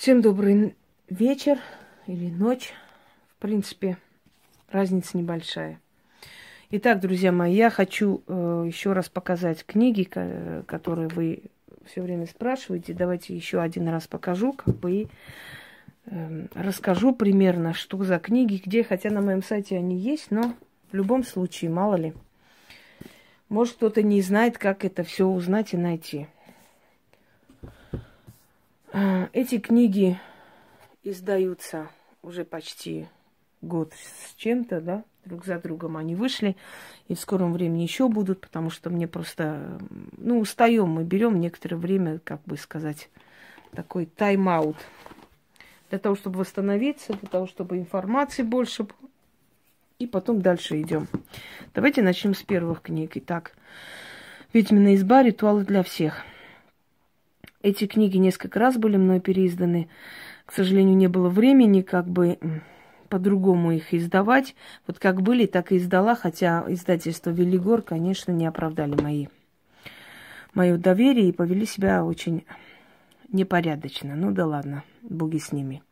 Всем добрый вечер или ночь. В принципе, разница небольшая. Итак, друзья мои, я хочу э, еще раз показать книги, которые вы все время спрашиваете. Давайте еще один раз покажу, как бы э, расскажу примерно, что за книги, где, хотя на моем сайте они есть, но в любом случае, мало ли. Может, кто-то не знает, как это все узнать и найти. А, эти книги издаются уже почти год с чем-то, да, друг за другом они вышли, и в скором времени еще будут, потому что мне просто, ну, устаем, мы берем некоторое время, как бы сказать, такой тайм-аут для того, чтобы восстановиться, для того, чтобы информации больше и потом дальше идем. Давайте начнем с первых книг. Итак, «Ведьмина изба. Ритуалы для всех». Эти книги несколько раз были мной переизданы. К сожалению, не было времени как бы по-другому их издавать. Вот как были, так и издала, хотя издательство Велигор, конечно, не оправдали мои, мое доверие и повели себя очень непорядочно. Ну да ладно, боги с ними.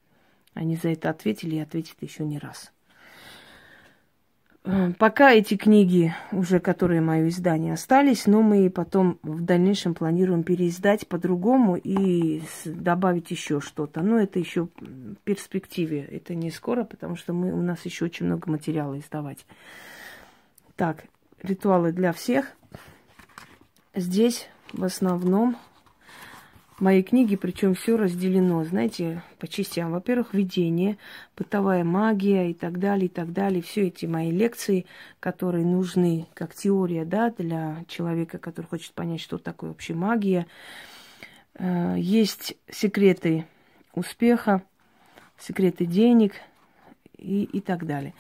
Они за это ответили и ответят еще не раз. Э, пока эти книги, уже которые мое издание, остались, но мы потом в дальнейшем планируем переиздать по-другому и добавить еще что-то. Но это еще в перспективе. Это не скоро, потому что мы, у нас еще очень много материала издавать. Так, ритуалы для всех. Здесь в основном мои книги, причем все разделено, знаете, по частям. Во-первых, видение, бытовая магия и так далее, и так далее. Все эти мои лекции, которые нужны как теория, да, для человека, который хочет понять, что такое вообще магия. Э, есть секреты успеха, секреты денег и, и так далее.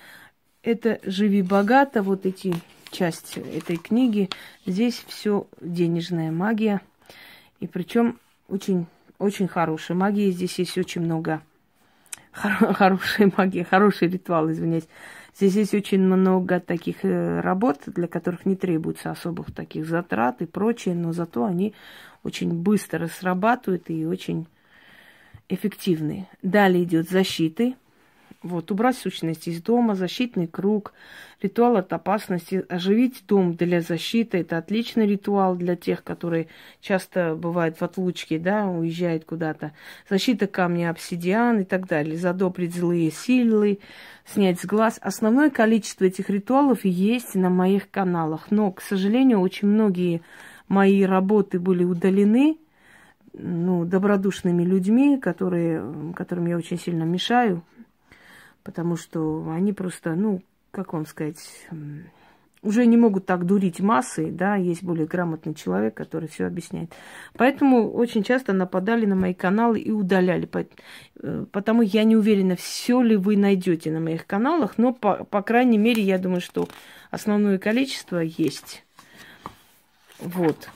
Это «Живи богато», вот эти часть этой книги. Здесь все денежная магия. И причем очень, очень хорошая магия. Здесь есть очень много хор- хорошей магии, хороший ритуал, извиняюсь. Здесь есть очень много таких э, работ, для которых не требуется особых таких затрат и прочее, но зато они очень быстро срабатывают и очень эффективны. Далее идет защиты – вот, убрать сущность из дома, защитный круг, ритуал от опасности, оживить дом для защиты. Это отличный ритуал для тех, которые часто бывают в отлучке, да, уезжают куда-то. Защита камня обсидиан и так далее. Задобрить злые силы, снять с глаз. Основное количество этих ритуалов есть на моих каналах. Но, к сожалению, очень многие мои работы были удалены, ну, добродушными людьми, которые, которым я очень сильно мешаю, потому что они просто, ну, как вам сказать, уже не могут так дурить массы, да, есть более грамотный человек, который все объясняет. Поэтому очень часто нападали на мои каналы и удаляли. Э, потому я не уверена, все ли вы найдете на моих каналах, но, по, по крайней мере, я думаю, что основное количество есть. Вот.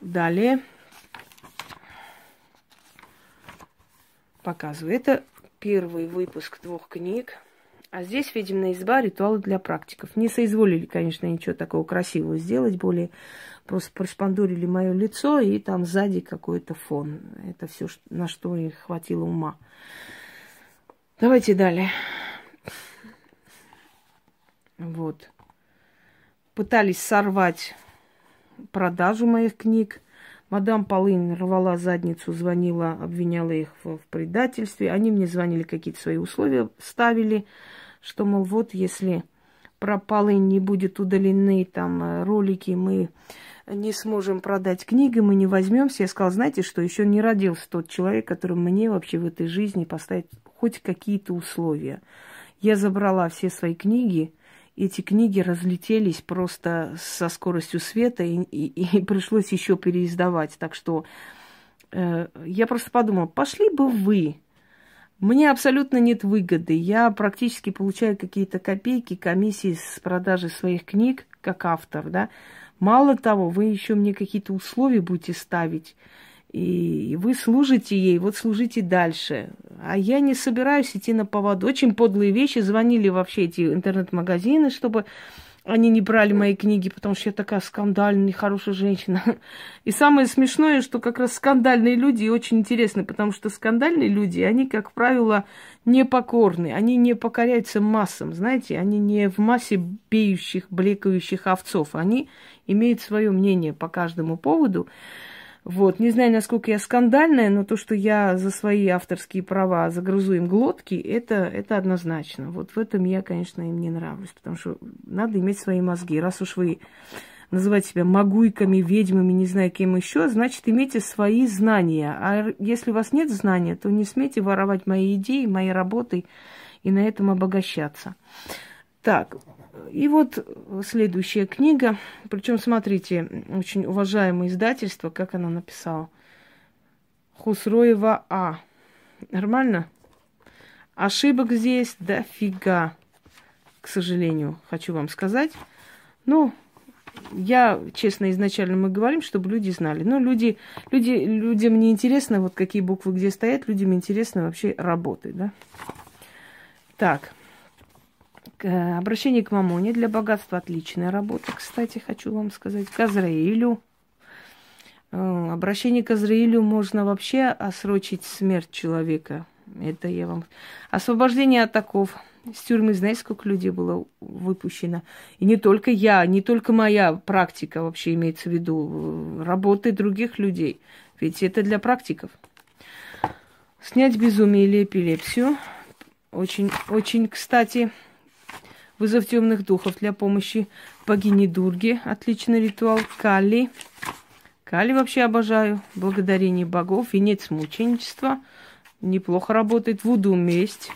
Далее. Показываю. Это первый выпуск двух книг. А здесь, видимо, изба ритуалы для практиков. Не соизволили, конечно, ничего такого красивого сделать, более просто прошпандурили мое лицо, и там сзади какой-то фон. Это все, на что их хватило ума. Давайте далее. Вот. Пытались сорвать продажу моих книг. Мадам Полынь рвала задницу, звонила, обвиняла их в, в предательстве. Они мне звонили, какие-то свои условия ставили, что, мол, вот если про Полынь не будет удалены там э, ролики, мы не сможем продать книги, мы не возьмемся. Я сказала, знаете что, еще не родился тот человек, который мне вообще в этой жизни поставит хоть какие-то условия. Я забрала все свои книги, эти книги разлетелись просто со скоростью света, и, и, и пришлось еще переиздавать. Так что э, я просто подумала, пошли бы вы. Мне абсолютно нет выгоды. Я практически получаю какие-то копейки, комиссии с продажи своих книг, как автор, да. Мало того, вы еще мне какие-то условия будете ставить и вы служите ей, вот служите дальше. А я не собираюсь идти на поводу. Очень подлые вещи. Звонили вообще эти интернет-магазины, чтобы они не брали мои книги, потому что я такая скандальная, нехорошая женщина. И самое смешное, что как раз скандальные люди очень интересны, потому что скандальные люди, они, как правило, непокорны, они не покоряются массам, знаете, они не в массе беющих, блекающих овцов, они имеют свое мнение по каждому поводу. Вот, не знаю, насколько я скандальная, но то, что я за свои авторские права загрызу им глотки, это, это однозначно. Вот в этом я, конечно, им не нравлюсь, потому что надо иметь свои мозги. Раз уж вы называете себя могуйками, ведьмами, не знаю кем еще, значит, имейте свои знания. А если у вас нет знания, то не смейте воровать мои идеи, мои работы и на этом обогащаться. Так, и вот следующая книга. Причем, смотрите, очень уважаемое издательство, как оно написало. Хусроева А. Нормально? Ошибок здесь дофига, к сожалению, хочу вам сказать. Ну, я, честно, изначально мы говорим, чтобы люди знали. Но люди, люди, людям не интересно, вот какие буквы где стоят, людям интересно вообще работы, да. Так, обращение к мамоне для богатства отличная работа, кстати, хочу вам сказать. К Азраилю. Э, обращение к Азраилю можно вообще осрочить смерть человека. Это я вам... Освобождение от оков. С тюрьмы, знаете, сколько людей было выпущено? И не только я, не только моя практика вообще имеется в виду. Э, работы других людей. Ведь это для практиков. Снять безумие или эпилепсию. Очень, очень, кстати, Вызов темных духов для помощи богини Дурги. Отличный ритуал. Кали. Кали вообще обожаю. Благодарение богов. Венец мученичества. Неплохо работает. Вуду месть.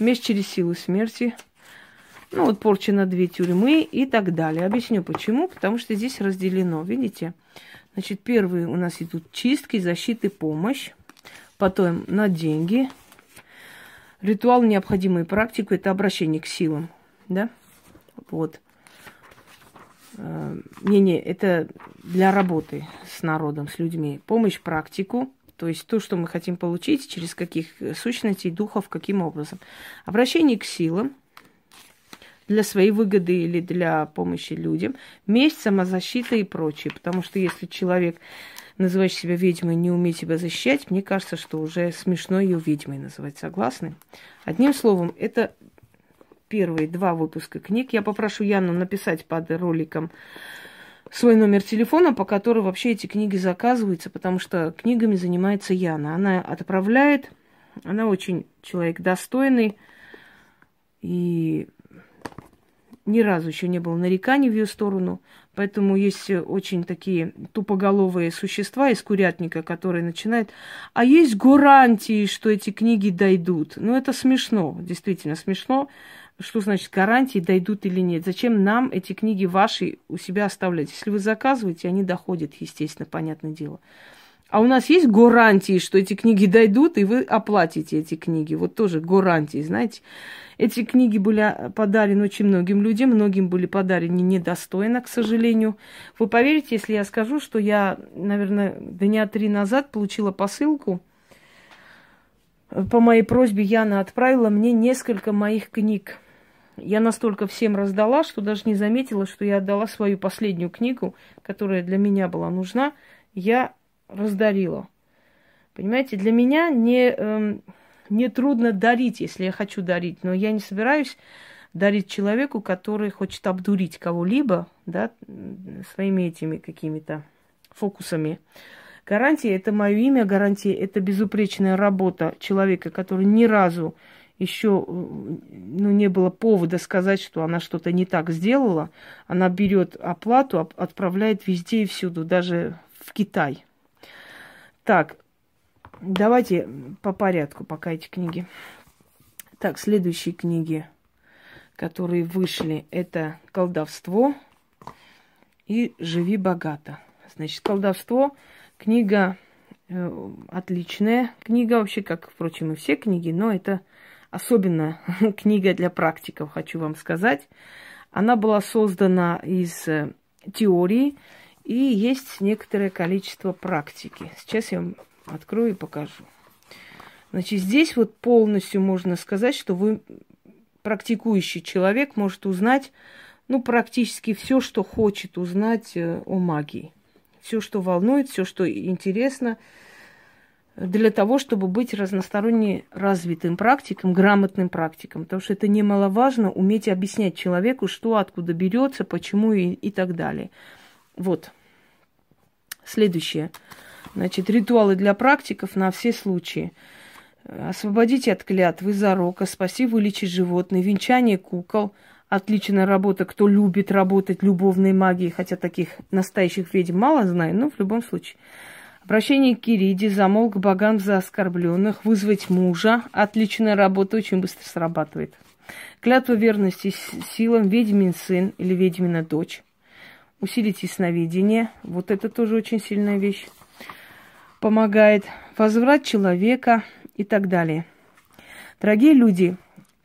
Месть через силу смерти. Ну вот порча на две тюрьмы и так далее. Объясню почему. Потому что здесь разделено. Видите? Значит, первые у нас идут чистки, защиты, помощь. Потом на деньги – Ритуал, необходимый практику, это обращение к силам, да? Вот. Э, не-не, это для работы с народом, с людьми. Помощь практику, то есть то, что мы хотим получить, через каких сущностей, духов, каким образом. Обращение к силам для своей выгоды или для помощи людям. Месть, самозащита и прочее. Потому что если человек называешь себя ведьмой, не умеет себя защищать, мне кажется, что уже смешно ее ведьмой называть. Согласны? Одним словом, это первые два выпуска книг. Я попрошу Яну написать под роликом свой номер телефона, по которому вообще эти книги заказываются, потому что книгами занимается Яна. Она отправляет, она очень человек достойный, и ни разу еще не было нареканий в ее сторону. Поэтому есть очень такие тупоголовые существа из курятника, которые начинают... А есть гарантии, что эти книги дойдут. Ну, это смешно, действительно смешно. Что значит гарантии, дойдут или нет? Зачем нам эти книги ваши у себя оставлять? Если вы заказываете, они доходят, естественно, понятное дело. А у нас есть гарантии, что эти книги дойдут, и вы оплатите эти книги. Вот тоже гарантии, знаете. Эти книги были подарены очень многим людям, многим были подарены недостойно, к сожалению. Вы поверите, если я скажу, что я, наверное, дня три назад получила посылку. По моей просьбе Яна отправила мне несколько моих книг. Я настолько всем раздала, что даже не заметила, что я отдала свою последнюю книгу, которая для меня была нужна. Я раздарила. Понимаете, для меня не, эм, не трудно дарить, если я хочу дарить, но я не собираюсь дарить человеку, который хочет обдурить кого-либо, да, своими этими какими-то фокусами. Гарантия – это мое имя, гарантия – это безупречная работа человека, который ни разу еще ну, не было повода сказать, что она что-то не так сделала. Она берет оплату, отправляет везде и всюду, даже в Китай. Так, давайте по порядку пока эти книги. Так, следующие книги, которые вышли, это «Колдовство» и «Живи богато». Значит, «Колдовство» книга э, отличная. Книга вообще, как, впрочем, и все книги, но это особенно книга для практиков, хочу вам сказать. Она была создана из э, теории, и есть некоторое количество практики. Сейчас я вам открою и покажу. Значит, здесь вот полностью можно сказать, что вы практикующий человек может узнать, ну, практически все, что хочет узнать э, о магии. Все, что волнует, все, что интересно, для того, чтобы быть разносторонне развитым практиком, грамотным практиком. Потому что это немаловажно уметь объяснять человеку, что откуда берется, почему и, и так далее. Вот. Следующее. Значит, ритуалы для практиков на все случаи. Освободите от клятвы, зарока, спаси, вылечить животные, венчание кукол. Отличная работа, кто любит работать любовной магией, хотя таких настоящих ведьм мало знаю, но в любом случае. Обращение к Кириде, замол к богам за оскорбленных, вызвать мужа. Отличная работа, очень быстро срабатывает. Клятва верности силам ведьмин сын или ведьмина дочь. Усилить ясновидение. Вот это тоже очень сильная вещь. Помогает. Возврат человека и так далее. Дорогие люди,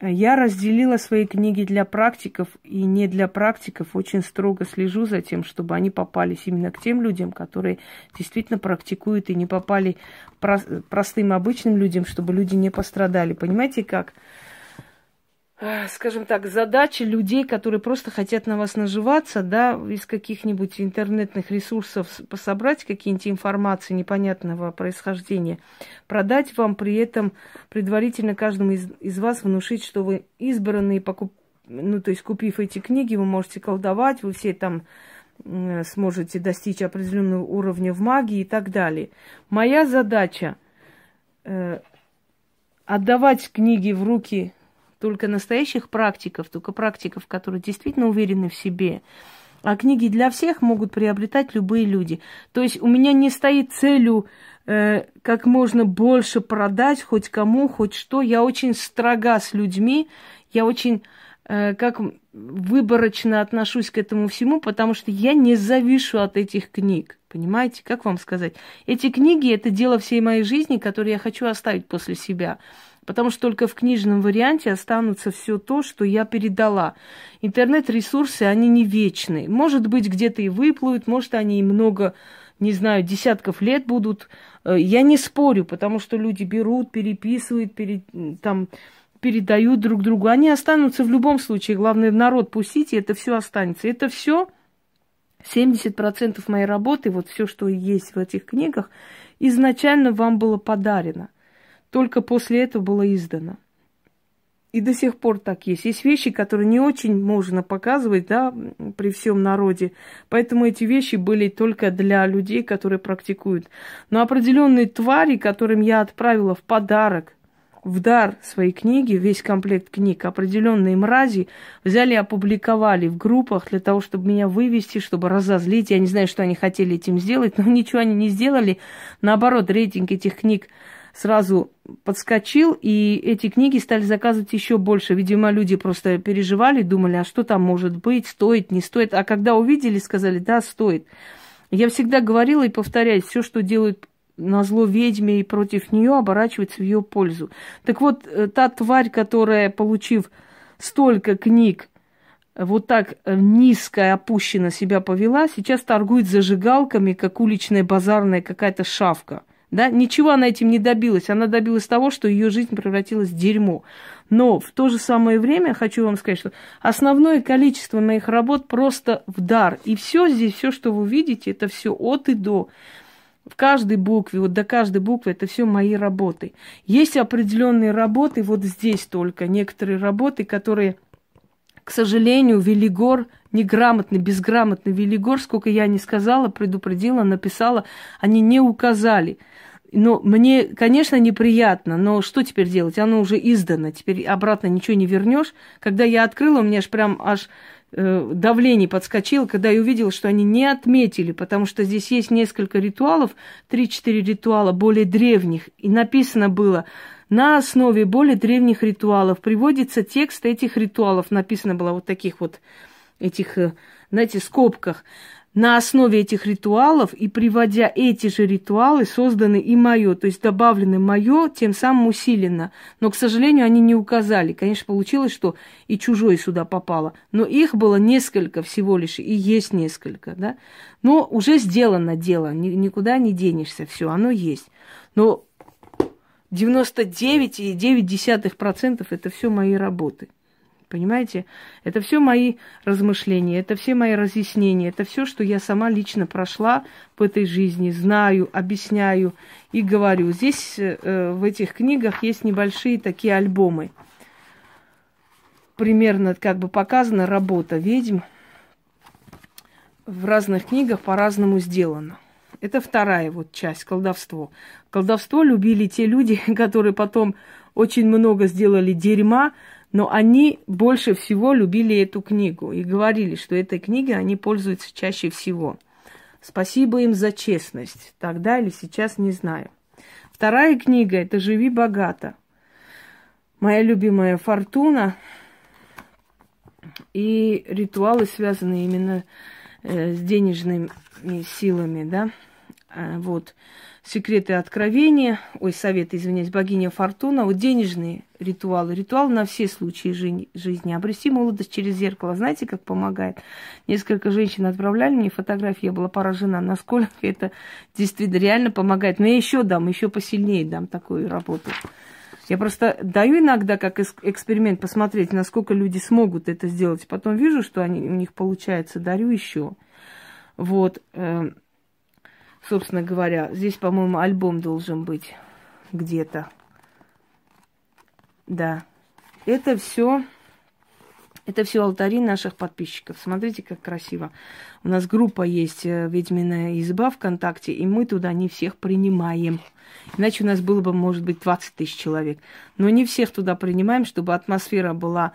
я разделила свои книги для практиков и не для практиков. Очень строго слежу за тем, чтобы они попались именно к тем людям, которые действительно практикуют и не попали простым обычным людям, чтобы люди не пострадали. Понимаете как? Скажем так, задача людей, которые просто хотят на вас наживаться, да, из каких-нибудь интернетных ресурсов пособрать какие-нибудь информации непонятного происхождения, продать вам при этом предварительно каждому из, из вас внушить, что вы избранные, покуп... ну, то есть купив эти книги, вы можете колдовать, вы все там сможете достичь определенного уровня в магии и так далее. Моя задача э, отдавать книги в руки только настоящих практиков, только практиков, которые действительно уверены в себе. А книги для всех могут приобретать любые люди. То есть у меня не стоит целью э, как можно больше продать хоть кому, хоть что. Я очень строга с людьми, я очень э, как выборочно отношусь к этому всему, потому что я не завишу от этих книг. Понимаете, как вам сказать? Эти книги это дело всей моей жизни, которые я хочу оставить после себя потому что только в книжном варианте останутся все то, что я передала. Интернет-ресурсы, они не вечны. Может быть, где-то и выплывут, может, они и много, не знаю, десятков лет будут. Э, я не спорю, потому что люди берут, переписывают, пере, там, передают друг другу. Они останутся в любом случае. Главное, в народ пустите, это все останется. Это все 70% моей работы, вот все, что есть в этих книгах, изначально вам было подарено – только после этого было издано. И до сих пор так есть. Есть вещи, которые не очень можно показывать, да, при всем народе. Поэтому эти вещи были только для людей, которые практикуют. Но определенные твари, которым я отправила в подарок, в дар своей книги, весь комплект книг, определенные мрази взяли и опубликовали в группах для того, чтобы меня вывести, чтобы разозлить. Я не знаю, что они хотели этим сделать, но ничего они не сделали. Наоборот, рейтинг этих книг сразу подскочил, и эти книги стали заказывать еще больше. Видимо, люди просто переживали, думали, а что там может быть, стоит, не стоит. А когда увидели, сказали, да, стоит. Я всегда говорила и повторяюсь, все, что делают на зло ведьме и против нее, оборачивается в ее пользу. Так вот, э, та тварь, которая, получив столько книг, вот так э, низко опущенно себя повела, сейчас торгует зажигалками, как уличная базарная какая-то шавка – да? Ничего она этим не добилась. Она добилась того, что ее жизнь превратилась в дерьмо. Но в то же самое время хочу вам сказать, что основное количество моих работ просто в дар. И все здесь, все, что вы видите, это все от и до. В каждой букве, вот до каждой буквы, это все мои работы. Есть определенные работы, вот здесь только, некоторые работы, которые, к сожалению, Велигор неграмотный, безграмотный Велигор, сколько я не сказала, предупредила, написала, они не указали – ну, мне, конечно, неприятно, но что теперь делать? Оно уже издано, теперь обратно ничего не вернешь. Когда я открыла, у меня аж прям аж э, давление подскочило, когда я увидела, что они не отметили, потому что здесь есть несколько ритуалов, 3-4 ритуала более древних, и написано было, на основе более древних ритуалов приводится текст этих ритуалов, написано было вот таких вот этих, э, знаете, скобках на основе этих ритуалов и приводя эти же ритуалы, созданы и мое, то есть добавлены мое, тем самым усиленно. Но, к сожалению, они не указали. Конечно, получилось, что и чужое сюда попало. Но их было несколько всего лишь, и есть несколько, да. Но уже сделано дело, никуда не денешься, все, оно есть. Но 99,9% это все мои работы. Понимаете? Это все мои размышления, это все мои разъяснения, это все, что я сама лично прошла в этой жизни, знаю, объясняю и говорю. Здесь э, в этих книгах есть небольшие такие альбомы. Примерно как бы показана работа ведьм. В разных книгах по-разному сделано. Это вторая вот часть, колдовство. Колдовство любили те люди, которые потом очень много сделали дерьма, но они больше всего любили эту книгу и говорили, что этой книгой они пользуются чаще всего. Спасибо им за честность. Тогда или сейчас не знаю. Вторая книга – это «Живи богато». Моя любимая «Фортуна» и ритуалы, связанные именно э, с денежными силами, да. А, вот секреты откровения, ой, совет, извиняюсь, богиня Фортуна, вот денежные ритуалы, ритуал на все случаи жизни. Обрести молодость через зеркало, знаете, как помогает? Несколько женщин отправляли мне фотографии, я была поражена, насколько это действительно реально помогает. Но я еще дам, еще посильнее дам такую работу. Я просто даю иногда как эксперимент посмотреть, насколько люди смогут это сделать. Потом вижу, что они, у них получается, дарю еще. Вот. Собственно говоря. Здесь, по-моему, альбом должен быть где-то. Да. Это все это все алтари наших подписчиков. Смотрите, как красиво. У нас группа есть э, «Ведьминая изба» ВКонтакте, и мы туда не всех принимаем. Иначе у нас было бы, может быть, 20 тысяч человек. Но не всех туда принимаем, чтобы атмосфера была